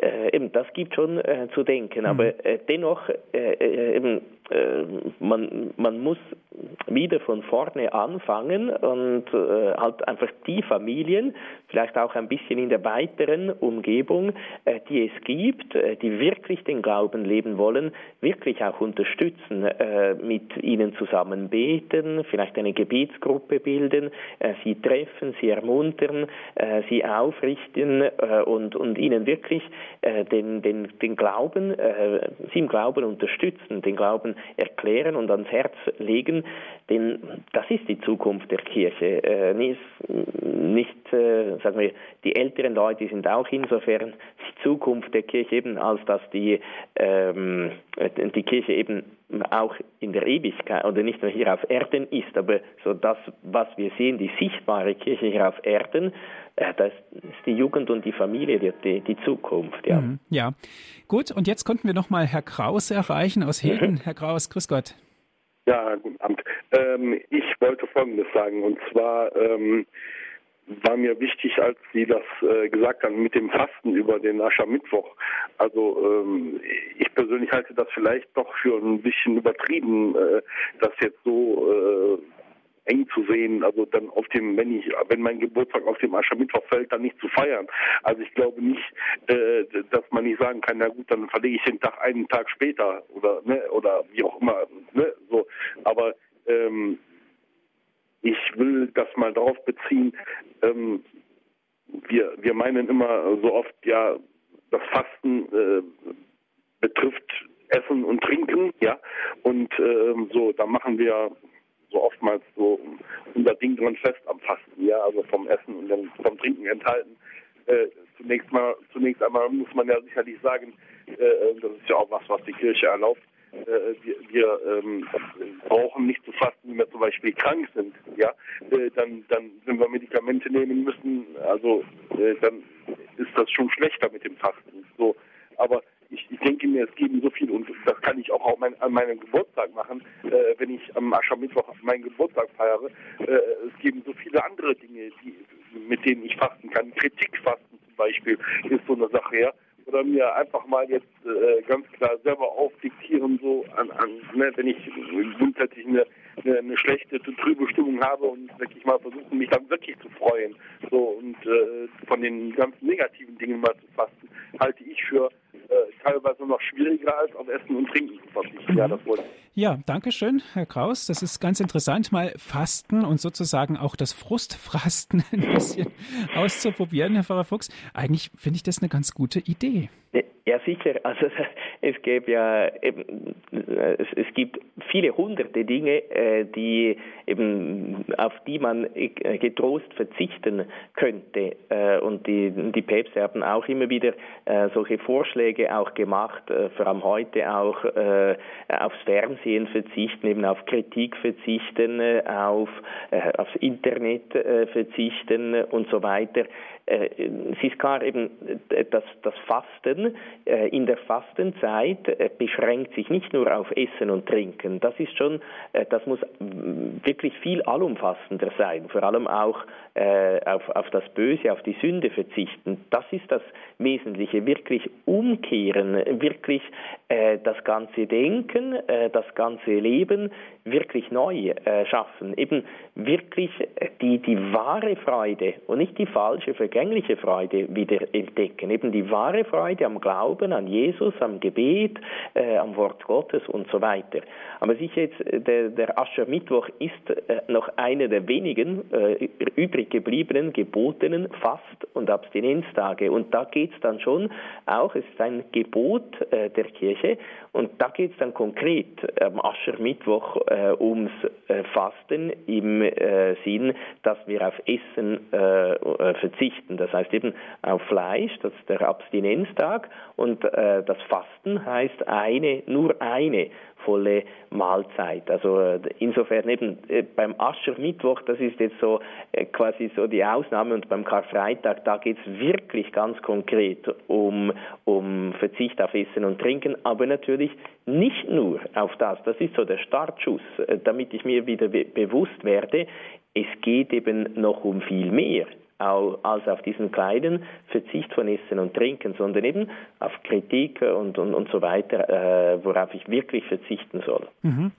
Äh, eben, das gibt schon äh, zu denken, mhm. aber äh, dennoch äh, äh, eben äh, man, man muss wieder von vorne anfangen und äh, halt einfach die Familien, vielleicht auch ein bisschen in der weiteren Umgebung, äh, die es gibt, äh, die wirklich den Glauben leben wollen, wirklich auch unterstützen, äh, mit ihnen zusammen beten, vielleicht eine Gebetsgruppe bilden, äh, sie treffen, sie ermuntern, sie aufrichten und, und ihnen wirklich den, den, den Glauben, sie im Glauben unterstützen, den Glauben erklären und ans Herz legen, denn das ist die Zukunft der Kirche. Äh, nicht, nicht äh, sagen wir, die älteren Leute sind auch insofern die Zukunft der Kirche eben, als dass die, ähm, die Kirche eben auch in der Ewigkeit oder nicht nur hier auf Erden ist, aber so das, was wir sehen, die sichtbare Kirche hier auf Erden, äh, das ist die Jugend und die Familie die, die, die Zukunft. Ja. Mhm, ja, gut. Und jetzt konnten wir noch mal Herr Kraus erreichen aus Hilden. Mhm. Herr Kraus, grüß Gott. Ja, guten Abend. Ähm, ich wollte Folgendes sagen und zwar ähm, war mir wichtig, als Sie das äh, gesagt haben mit dem Fasten über den Aschermittwoch. Also ähm, ich persönlich halte das vielleicht doch für ein bisschen übertrieben, äh, das jetzt so äh, eng zu sehen, also dann auf dem, wenn ich, wenn mein Geburtstag auf dem Aschermittwoch fällt, dann nicht zu feiern. Also ich glaube nicht, äh, dass man nicht sagen kann, na gut, dann verlege ich den Tag einen Tag später oder ne, oder wie auch immer, ne, so. Aber ähm, ich will das mal darauf beziehen. Ähm, wir wir meinen immer so oft, ja, das Fasten äh, betrifft Essen und Trinken, ja, und ähm, so, da machen wir so oftmals so unser Ding dran fest am Fasten, ja, also vom Essen und dann vom Trinken enthalten. Äh, zunächst mal, zunächst einmal muss man ja sicherlich sagen, äh, das ist ja auch was, was die Kirche erlaubt. Äh, wir, wir ähm, brauchen nicht zu fasten, wenn wir zum Beispiel krank sind, ja, äh, dann, dann, wenn wir Medikamente nehmen müssen, also äh, dann ist das schon schlechter mit dem Fasten. So, aber ich, ich denke mir, es geben so viel und das kann ich auch, mein, an meinem Geburtstag machen, äh, wenn ich am Aschermittwoch meinen Geburtstag feiere. Äh, es geben so viele andere Dinge, die, mit denen ich fasten kann. Kritikfasten zum Beispiel ist so eine Sache, ja. Oder mir einfach mal jetzt äh, ganz klar selber aufdiktieren, so an, an ne, wenn ich grundsätzlich eine, eine, eine schlechte, trübe Stimmung habe und wirklich mal versuchen, mich dann wirklich zu freuen. So und äh, von den ganzen negativen Dingen mal zu fasten, halte ich für äh, teilweise noch schwieriger als auf Essen und Trinken zu verzichten. Ja, das wollte Ja, danke schön, Herr Kraus. Das ist ganz interessant, mal Fasten und sozusagen auch das Frustfasten ein bisschen auszuprobieren, Herr Pfarrer Fuchs. Eigentlich finde ich das eine ganz gute Idee. Ja, sicher. Also es gäbe ja eben, es, es gibt viele hunderte Dinge, äh, die eben auf die man äh, getrost verzichten könnte. Äh, und die, die Päpste haben auch immer wieder solche Vorschläge auch gemacht, vor allem heute auch aufs Fernsehen verzichten, eben auf Kritik verzichten, auf aufs Internet verzichten und so weiter. Äh, es ist klar eben, äh, dass das Fasten äh, in der Fastenzeit beschränkt sich nicht nur auf Essen und Trinken. Das ist schon, das muss wirklich viel allumfassender sein, vor allem auch auf, auf das Böse, auf die Sünde verzichten. Das ist das Wesentliche, wirklich umkehren, wirklich das ganze Denken, das ganze Leben wirklich neu schaffen, eben wirklich die, die wahre Freude und nicht die falsche vergängliche Freude wieder entdecken. Eben die wahre Freude am Glauben, an Jesus, am Gebet, äh, am Wort Gottes und so weiter. Aber sicher jetzt, äh, der, der Aschermittwoch ist äh, noch einer der wenigen äh, übrig gebliebenen gebotenen Fast- und Abstinenztage. Und da geht es dann schon auch, es ist ein Gebot äh, der Kirche, und da geht es dann konkret am Aschermittwoch äh, ums Fasten im Sinn, dass wir auf Essen verzichten verzichten. Das heißt eben auf Fleisch, das ist der Abstinenztag und äh, das Fasten heißt eine, nur eine volle Mahlzeit. Also äh, insofern eben äh, beim Aschermittwoch, das ist jetzt so äh, quasi so die Ausnahme und beim Karfreitag, da geht es wirklich ganz konkret um, um Verzicht auf Essen und Trinken, aber natürlich nicht nur auf das. Das ist so der Startschuss, damit ich mir wieder be bewusst werde, es geht eben noch um viel mehr als auf diesen kleinen Verzicht von Essen und Trinken, sondern eben auf Kritik und, und, und so weiter, äh, worauf ich wirklich verzichten soll. Mhm.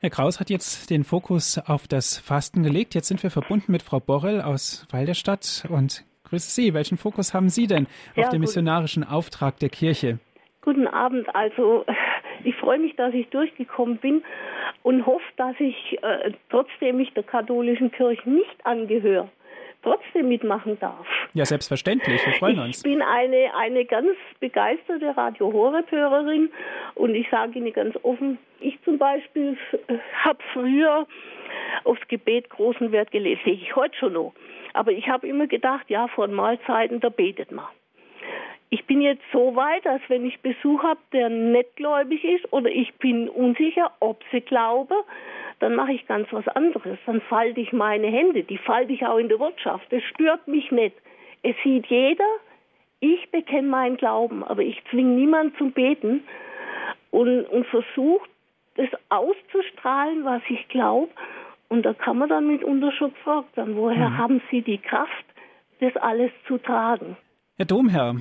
Herr Kraus hat jetzt den Fokus auf das Fasten gelegt. Jetzt sind wir verbunden mit Frau Borrell aus Walderstadt und grüße Sie. Welchen Fokus haben Sie denn ja, auf den missionarischen Auftrag der Kirche? Guten Abend. Also ich freue mich, dass ich durchgekommen bin und hoffe, dass ich äh, trotzdem mich der katholischen Kirche nicht angehöre trotzdem mitmachen darf. Ja, selbstverständlich. Wir freuen uns. Ich bin eine, eine ganz begeisterte Radio Horeb-Hörerin und ich sage Ihnen ganz offen, ich zum Beispiel habe früher aufs Gebet großen Wert gelegt. Sehe ich heute schon noch. Aber ich habe immer gedacht, ja, vor Mahlzeiten, da betet man. Ich bin jetzt so weit, dass wenn ich Besuch habe, der nicht gläubig ist oder ich bin unsicher, ob sie glaube, dann mache ich ganz was anderes. Dann falte ich meine Hände, die falte ich auch in der Wirtschaft. Das stört mich nicht. Es sieht jeder, ich bekenne meinen Glauben, aber ich zwinge niemanden zum Beten und, und versuche, das auszustrahlen, was ich glaube. Und da kann man dann mitunter schon gefragt werden, woher mhm. haben Sie die Kraft, das alles zu tragen? Herr Domherr.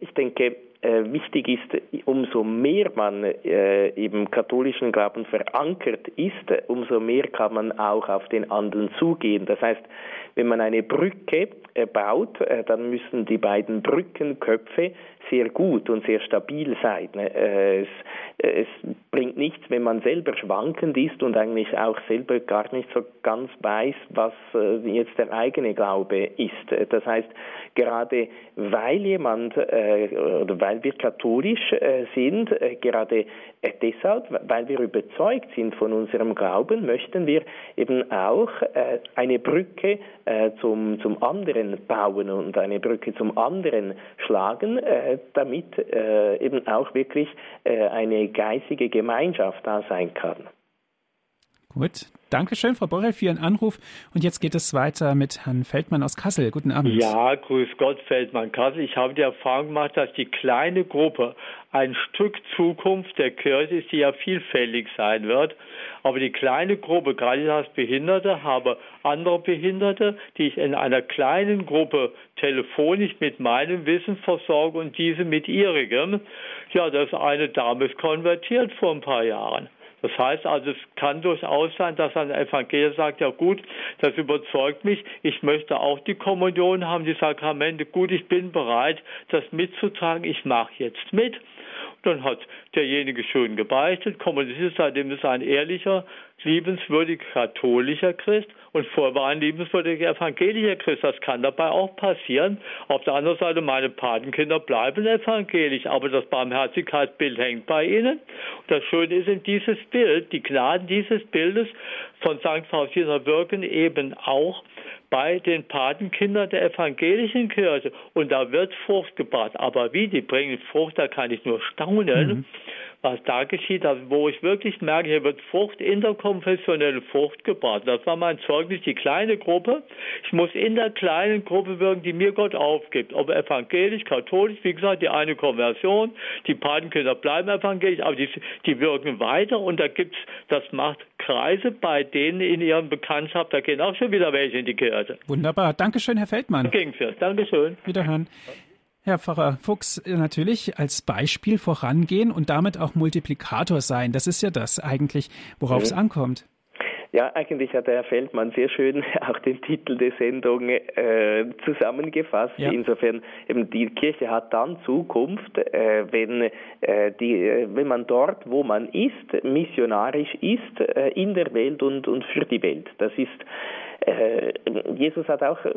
Ich denke, wichtig ist, umso mehr man äh, im katholischen Glauben verankert ist, umso mehr kann man auch auf den anderen zugehen. Das heißt, wenn man eine Brücke äh, baut, äh, dann müssen die beiden Brückenköpfe sehr gut und sehr stabil sein. Äh, es, es, bringt nichts, wenn man selber schwankend ist und eigentlich auch selber gar nicht so ganz weiß, was jetzt der eigene Glaube ist. Das heißt, gerade weil jemand oder weil wir katholisch sind, gerade deshalb, weil wir überzeugt sind von unserem Glauben, möchten wir eben auch eine Brücke zum, zum anderen bauen und eine Brücke zum anderen schlagen, äh, damit äh, eben auch wirklich äh, eine geistige Gemeinschaft da sein kann. Gut, Dankeschön, Frau Borrell, für Ihren Anruf. Und jetzt geht es weiter mit Herrn Feldmann aus Kassel. Guten Abend. Ja, grüß Gott, Feldmann Kassel. Ich habe die Erfahrung gemacht, dass die kleine Gruppe ein Stück Zukunft der Kirche ist, die ja vielfältig sein wird. Aber die kleine Gruppe, gerade als Behinderte, habe andere Behinderte, die ich in einer kleinen Gruppe telefonisch mit meinem Wissen versorge und diese mit ihrigem. Ja, das eine Dame ist konvertiert vor ein paar Jahren. Das heißt also, es kann durchaus sein, dass ein Evangelier sagt, ja gut, das überzeugt mich, ich möchte auch die Kommunion haben, die Sakramente, gut, ich bin bereit, das mitzutragen, ich mache jetzt mit. Dann hat derjenige schön gebeichtet, kommuniziert, seitdem ist ein ehrlicher, liebenswürdiger katholischer Christ und vorher war ein liebenswürdiger evangelischer Christ. Das kann dabei auch passieren. Auf der anderen Seite, meine Patenkinder bleiben evangelisch, aber das Barmherzigkeitsbild hängt bei ihnen. Und das Schöne ist in dieses Bild, die Gnaden dieses Bildes von St. Faustina wirken eben auch bei den Patenkindern der evangelischen Kirche. Und da wird Frucht gebracht. Aber wie die bringen Frucht, da kann ich nur staunen. Mhm was da geschieht, also wo ich wirklich merke, hier wird Frucht, interkonfessionelle Frucht gebracht. Das war mein Zeugnis, die kleine Gruppe. Ich muss in der kleinen Gruppe wirken, die mir Gott aufgibt. Ob evangelisch, katholisch, wie gesagt, die eine Konversion, die Patenkinder bleiben evangelisch, aber die, die wirken weiter und da gibt's, das macht Kreise bei denen in ihrem Bekanntschaft, da gehen auch schon wieder welche in die Kirche. Wunderbar. Dankeschön, Herr Feldmann. Gegenführt. Dankeschön. Wiederhören. Herr Pfarrer Fuchs, äh, natürlich als Beispiel vorangehen und damit auch Multiplikator sein. Das ist ja das eigentlich, worauf es ankommt. Ja, eigentlich hat der Herr Feldmann sehr schön auch den Titel der Sendung äh, zusammengefasst. Ja. Insofern eben die Kirche hat dann Zukunft, äh, wenn äh, die, äh, wenn man dort, wo man ist, missionarisch ist äh, in der Welt und und für die Welt. Das ist Jesus hat auch äh,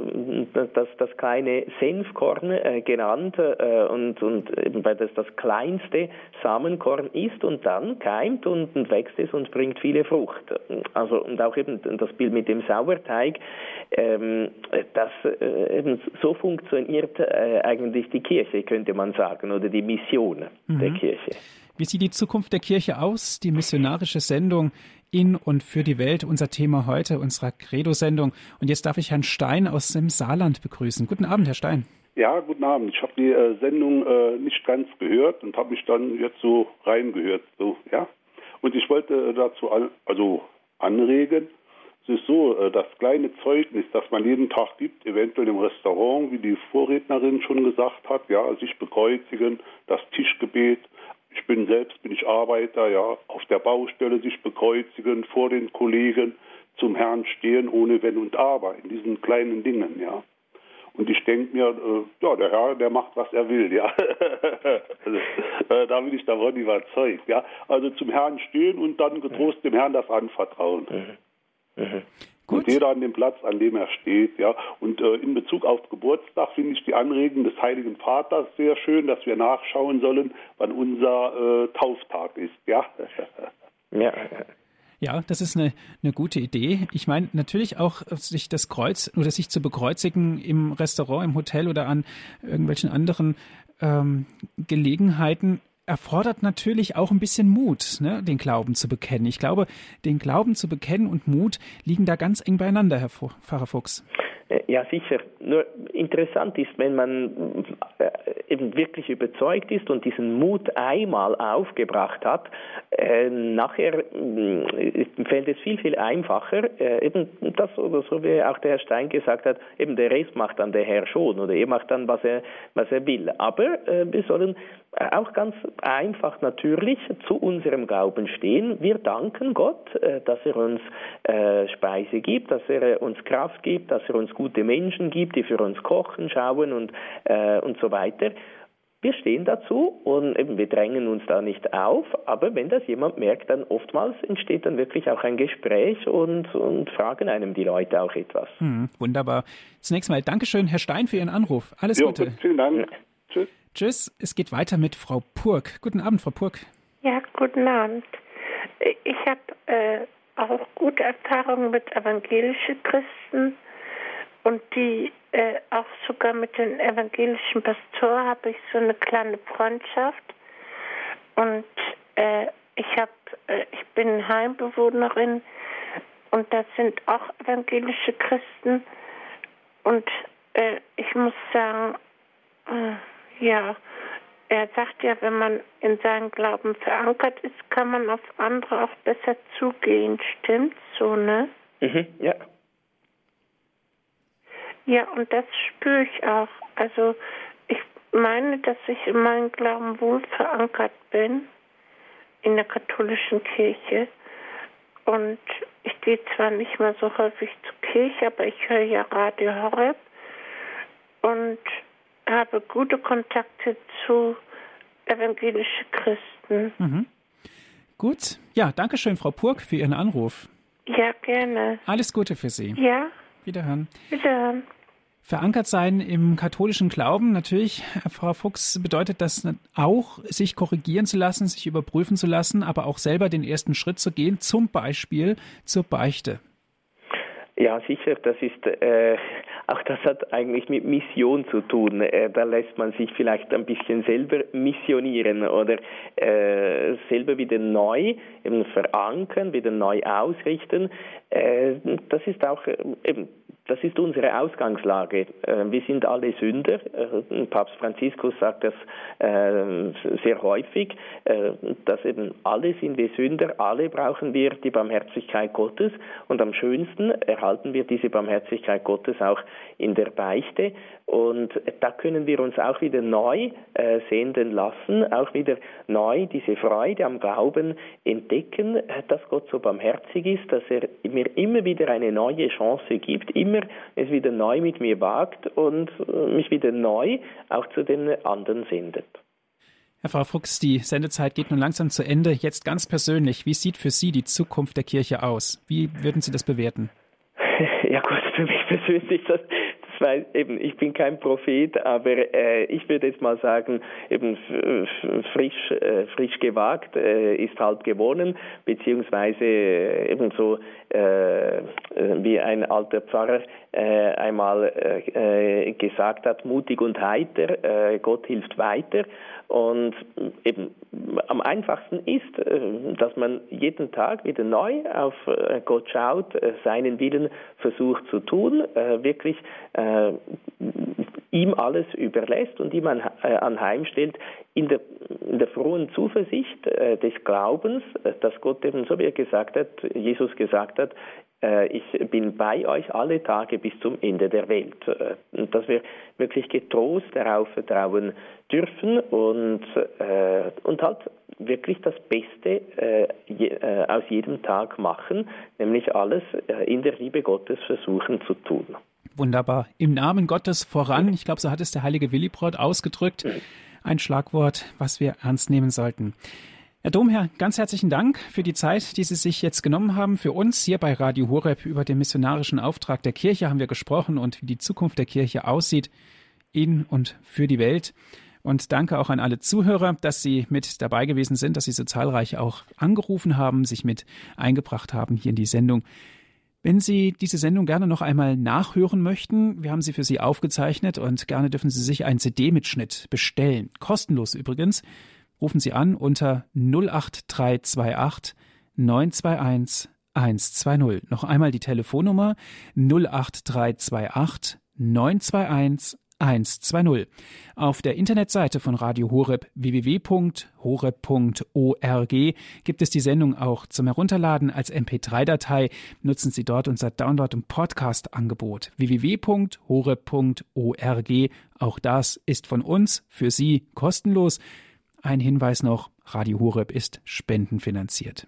das, das kleine Senfkorn äh, genannt äh, und, und weil das das kleinste Samenkorn ist und dann keimt und, und wächst es und bringt viele Frucht. Also und auch eben das Bild mit dem Sauerteig, ähm, das äh, eben so funktioniert äh, eigentlich die Kirche, könnte man sagen, oder die Mission mhm. der Kirche. Wie sieht die Zukunft der Kirche aus? Die missionarische Sendung in und für die Welt, unser Thema heute, unserer Credo-Sendung. Und jetzt darf ich Herrn Stein aus dem Saarland begrüßen. Guten Abend, Herr Stein. Ja, guten Abend. Ich habe die äh, Sendung äh, nicht ganz gehört und habe mich dann jetzt so reingehört. So, ja. Und ich wollte äh, dazu an, also anregen, es ist so, äh, das kleine Zeugnis, das man jeden Tag gibt, eventuell im Restaurant, wie die Vorrednerin schon gesagt hat, ja, sich bekreuzigen, das Tischgebet, ich bin selbst, bin ich Arbeiter, ja, auf der Baustelle sich bekreuzigen, vor den Kollegen zum Herrn stehen, ohne Wenn und Aber, in diesen kleinen Dingen, ja. Und ich denke mir, äh, ja, der Herr, der macht, was er will, ja. also, äh, da bin ich davon überzeugt, ja. Also zum Herrn stehen und dann getrost dem Herrn das anvertrauen. Mhm. Mhm. Gut. Und jeder an dem Platz, an dem er steht. Ja. Und äh, in Bezug auf Geburtstag finde ich die Anregung des Heiligen Vaters sehr schön, dass wir nachschauen sollen, wann unser äh, Tauftag ist. Ja. ja. Ja, das ist eine, eine gute Idee. Ich meine, natürlich auch sich das Kreuz oder sich zu bekreuzigen im Restaurant, im Hotel oder an irgendwelchen anderen ähm, Gelegenheiten erfordert natürlich auch ein bisschen Mut, ne, den Glauben zu bekennen. Ich glaube, den Glauben zu bekennen und Mut liegen da ganz eng beieinander, Herr Pfarrer Fuchs. Äh, ja, sicher. Nur interessant ist, wenn man äh, eben wirklich überzeugt ist und diesen Mut einmal aufgebracht hat, äh, nachher äh, fällt es viel, viel einfacher, äh, eben das oder so wie auch der Herr Stein gesagt hat, eben der Rest macht dann der Herr schon oder er macht dann, was er, was er will. Aber äh, wir sollen auch ganz einfach natürlich zu unserem Glauben stehen. Wir danken Gott, dass er uns Speise gibt, dass er uns Kraft gibt, dass er uns gute Menschen gibt, die für uns kochen, schauen und, äh, und so weiter. Wir stehen dazu und eben wir drängen uns da nicht auf, aber wenn das jemand merkt, dann oftmals entsteht dann wirklich auch ein Gespräch und, und fragen einem die Leute auch etwas. Hm, wunderbar. Zunächst mal Dankeschön, Herr Stein, für Ihren Anruf. Alles jo, Gute. Vielen Dank. Tschüss. Tschüss. Es geht weiter mit Frau Purk. Guten Abend, Frau Purk. Ja, guten Abend. Ich habe äh, auch gute Erfahrungen mit evangelischen Christen und die äh, auch sogar mit den evangelischen Pastoren habe ich so eine kleine Freundschaft und äh, ich habe äh, ich bin Heimbewohnerin und da sind auch evangelische Christen und äh, ich muss sagen äh, ja, er sagt ja, wenn man in seinem Glauben verankert ist, kann man auf andere auch besser zugehen. Stimmt so, ne? Mhm, ja. Ja, und das spüre ich auch. Also ich meine, dass ich in meinem Glauben wohl verankert bin in der katholischen Kirche. Und ich gehe zwar nicht mehr so häufig zur Kirche, aber ich höre ja Radio Horeb. Und habe gute Kontakte zu evangelischen Christen. Mhm. Gut. Ja, danke schön, Frau Purk, für Ihren Anruf. Ja, gerne. Alles Gute für Sie. Ja. Wiederhören. Wiederhören. Verankert sein im katholischen Glauben, natürlich, Frau Fuchs, bedeutet das auch, sich korrigieren zu lassen, sich überprüfen zu lassen, aber auch selber den ersten Schritt zu gehen, zum Beispiel zur Beichte. Ja, sicher. Das ist äh, auch das hat eigentlich mit Mission zu tun. Äh, da lässt man sich vielleicht ein bisschen selber missionieren oder äh, selber wieder neu eben verankern, wieder neu ausrichten. Äh, das ist auch äh, eben das ist unsere Ausgangslage. Äh, wir sind alle Sünder. Papst Franziskus sagt das sehr häufig, dass eben alle sind wir Sünder, alle brauchen wir die Barmherzigkeit Gottes und am schönsten erhalten wir diese Barmherzigkeit Gottes auch in der Beichte und da können wir uns auch wieder neu sehenden lassen, auch wieder neu diese Freude am Glauben entdecken, dass Gott so barmherzig ist, dass er mir immer wieder eine neue Chance gibt, immer es wieder neu mit mir wagt und äh, mich wieder neu auch zu den anderen sendet. Herr Frau Fuchs, die Sendezeit geht nun langsam zu Ende. Jetzt ganz persönlich, wie sieht für Sie die Zukunft der Kirche aus? Wie würden Sie das bewerten? Ja gut, für mich persönlich, das, das war eben, ich bin kein Prophet, aber äh, ich würde jetzt mal sagen, eben frisch, äh, frisch gewagt äh, ist halb gewonnen, beziehungsweise äh, eben so äh, wie ein alter Pfarrer äh, einmal gesagt hat, mutig und heiter, Gott hilft weiter. Und eben am einfachsten ist, äh, dass man jeden Tag wieder neu auf äh, Gott schaut, äh, seinen Willen versucht zu tun, wirklich ihm alles überlässt und ihm anheimstellt, in der, in der frohen Zuversicht des Glaubens, dass Gott eben, so wie er gesagt hat, Jesus gesagt hat, ich bin bei euch alle Tage bis zum Ende der Welt. Äh, dass wir wirklich getrost darauf vertrauen dürfen und, äh, und halt wirklich das Beste aus jedem Tag machen, nämlich alles in der Liebe Gottes versuchen zu tun. Wunderbar. Im Namen Gottes voran, ich glaube, so hat es der heilige Willibrod ausgedrückt, ein Schlagwort, was wir ernst nehmen sollten. Herr Domherr, ganz herzlichen Dank für die Zeit, die Sie sich jetzt genommen haben. Für uns hier bei Radio Horeb über den missionarischen Auftrag der Kirche haben wir gesprochen und wie die Zukunft der Kirche aussieht in und für die Welt. Und danke auch an alle Zuhörer, dass Sie mit dabei gewesen sind, dass Sie so zahlreich auch angerufen haben, sich mit eingebracht haben hier in die Sendung. Wenn Sie diese Sendung gerne noch einmal nachhören möchten, wir haben sie für Sie aufgezeichnet und gerne dürfen Sie sich einen CD-Mitschnitt bestellen. Kostenlos übrigens rufen Sie an unter 08328 921 120. Noch einmal die Telefonnummer 08328 921 120. Auf der Internetseite von Radio Horeb www.horeb.org gibt es die Sendung auch zum Herunterladen als MP3-Datei. Nutzen Sie dort unser Download- und Podcast-Angebot www.horeb.org. Auch das ist von uns für Sie kostenlos. Ein Hinweis noch, Radio Horeb ist spendenfinanziert.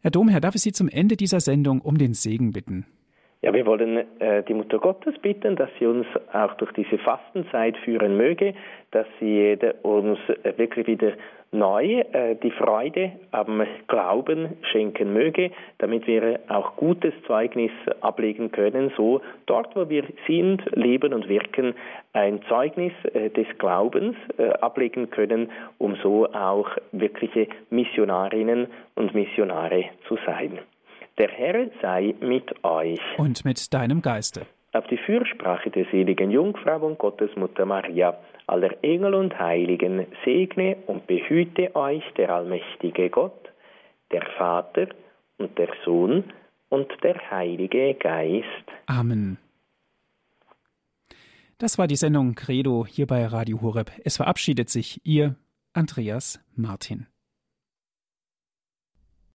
Herr Domherr, darf ich Sie zum Ende dieser Sendung um den Segen bitten? Ja, wir wollen äh, die Mutter Gottes bitten, dass sie uns auch durch diese Fastenzeit führen möge, dass sie uns äh, wirklich wieder neu äh, die Freude am Glauben schenken möge, damit wir auch gutes Zeugnis ablegen können, so dort, wo wir sind, leben und wirken, ein Zeugnis äh, des Glaubens äh, ablegen können, um so auch wirkliche Missionarinnen und Missionare zu sein. Der Herr sei mit euch. Und mit deinem Geiste. Auf die Fürsprache der seligen Jungfrau und Gottesmutter Maria, aller Engel und Heiligen, segne und behüte euch der allmächtige Gott, der Vater und der Sohn und der Heilige Geist. Amen. Das war die Sendung Credo hier bei Radio Horeb. Es verabschiedet sich Ihr Andreas Martin.